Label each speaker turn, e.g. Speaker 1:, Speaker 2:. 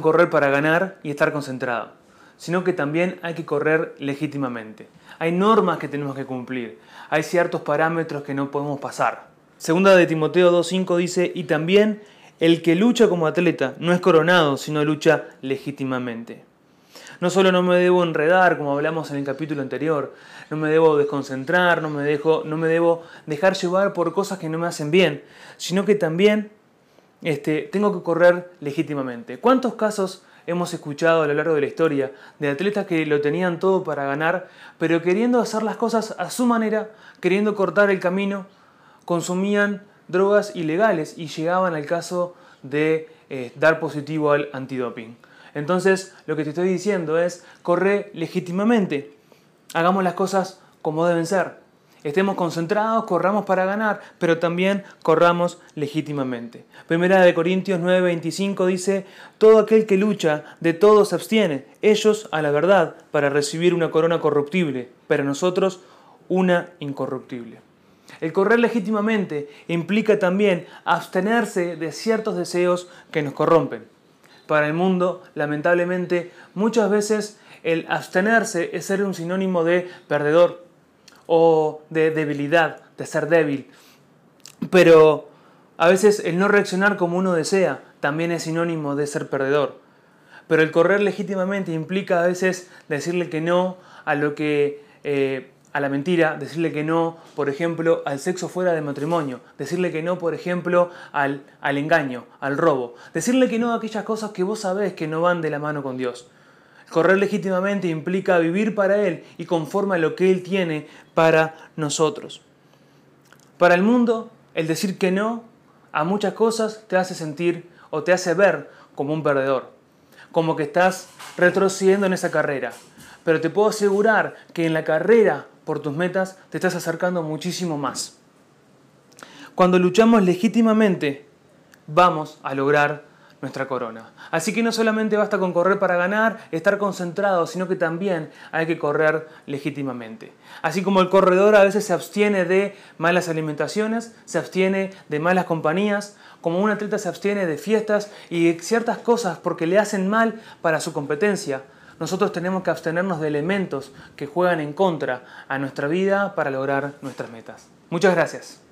Speaker 1: correr para ganar y estar concentrado, sino que también hay que correr legítimamente. Hay normas que tenemos que cumplir, hay ciertos parámetros que no podemos pasar. Segunda de Timoteo 2.5 dice, y también el que lucha como atleta no es coronado, sino lucha legítimamente. No solo no me debo enredar, como hablamos en el capítulo anterior, no me debo desconcentrar, no me, dejo, no me debo dejar llevar por cosas que no me hacen bien, sino que también este, tengo que correr legítimamente. ¿Cuántos casos hemos escuchado a lo largo de la historia de atletas que lo tenían todo para ganar, pero queriendo hacer las cosas a su manera, queriendo cortar el camino, consumían drogas ilegales y llegaban al caso de eh, dar positivo al antidoping. Entonces, lo que te estoy diciendo es, corre legítimamente, hagamos las cosas como deben ser. Estemos concentrados, corramos para ganar, pero también corramos legítimamente. Primera de Corintios 9:25 dice, todo aquel que lucha, de todo se abstiene, ellos a la verdad, para recibir una corona corruptible, pero nosotros una incorruptible. El correr legítimamente implica también abstenerse de ciertos deseos que nos corrompen. Para el mundo, lamentablemente, muchas veces el abstenerse es ser un sinónimo de perdedor o de debilidad, de ser débil. Pero a veces el no reaccionar como uno desea también es sinónimo de ser perdedor. Pero el correr legítimamente implica a veces decirle que no a lo que eh, a la mentira, decirle que no, por ejemplo, al sexo fuera de matrimonio, decirle que no, por ejemplo, al, al engaño, al robo, decirle que no a aquellas cosas que vos sabés que no van de la mano con Dios. Correr legítimamente implica vivir para Él y conforme a lo que Él tiene para nosotros. Para el mundo, el decir que no a muchas cosas te hace sentir o te hace ver como un perdedor, como que estás retrocediendo en esa carrera. Pero te puedo asegurar que en la carrera por tus metas, te estás acercando muchísimo más. Cuando luchamos legítimamente, vamos a lograr nuestra corona. Así que no solamente basta con correr para ganar, estar concentrado, sino que también hay que correr legítimamente. Así como el corredor a veces se abstiene de malas alimentaciones, se abstiene de malas compañías, como un atleta se abstiene de fiestas y de ciertas cosas porque le hacen mal para su competencia, nosotros tenemos que abstenernos de elementos que juegan en contra a nuestra vida para lograr nuestras metas. Muchas gracias.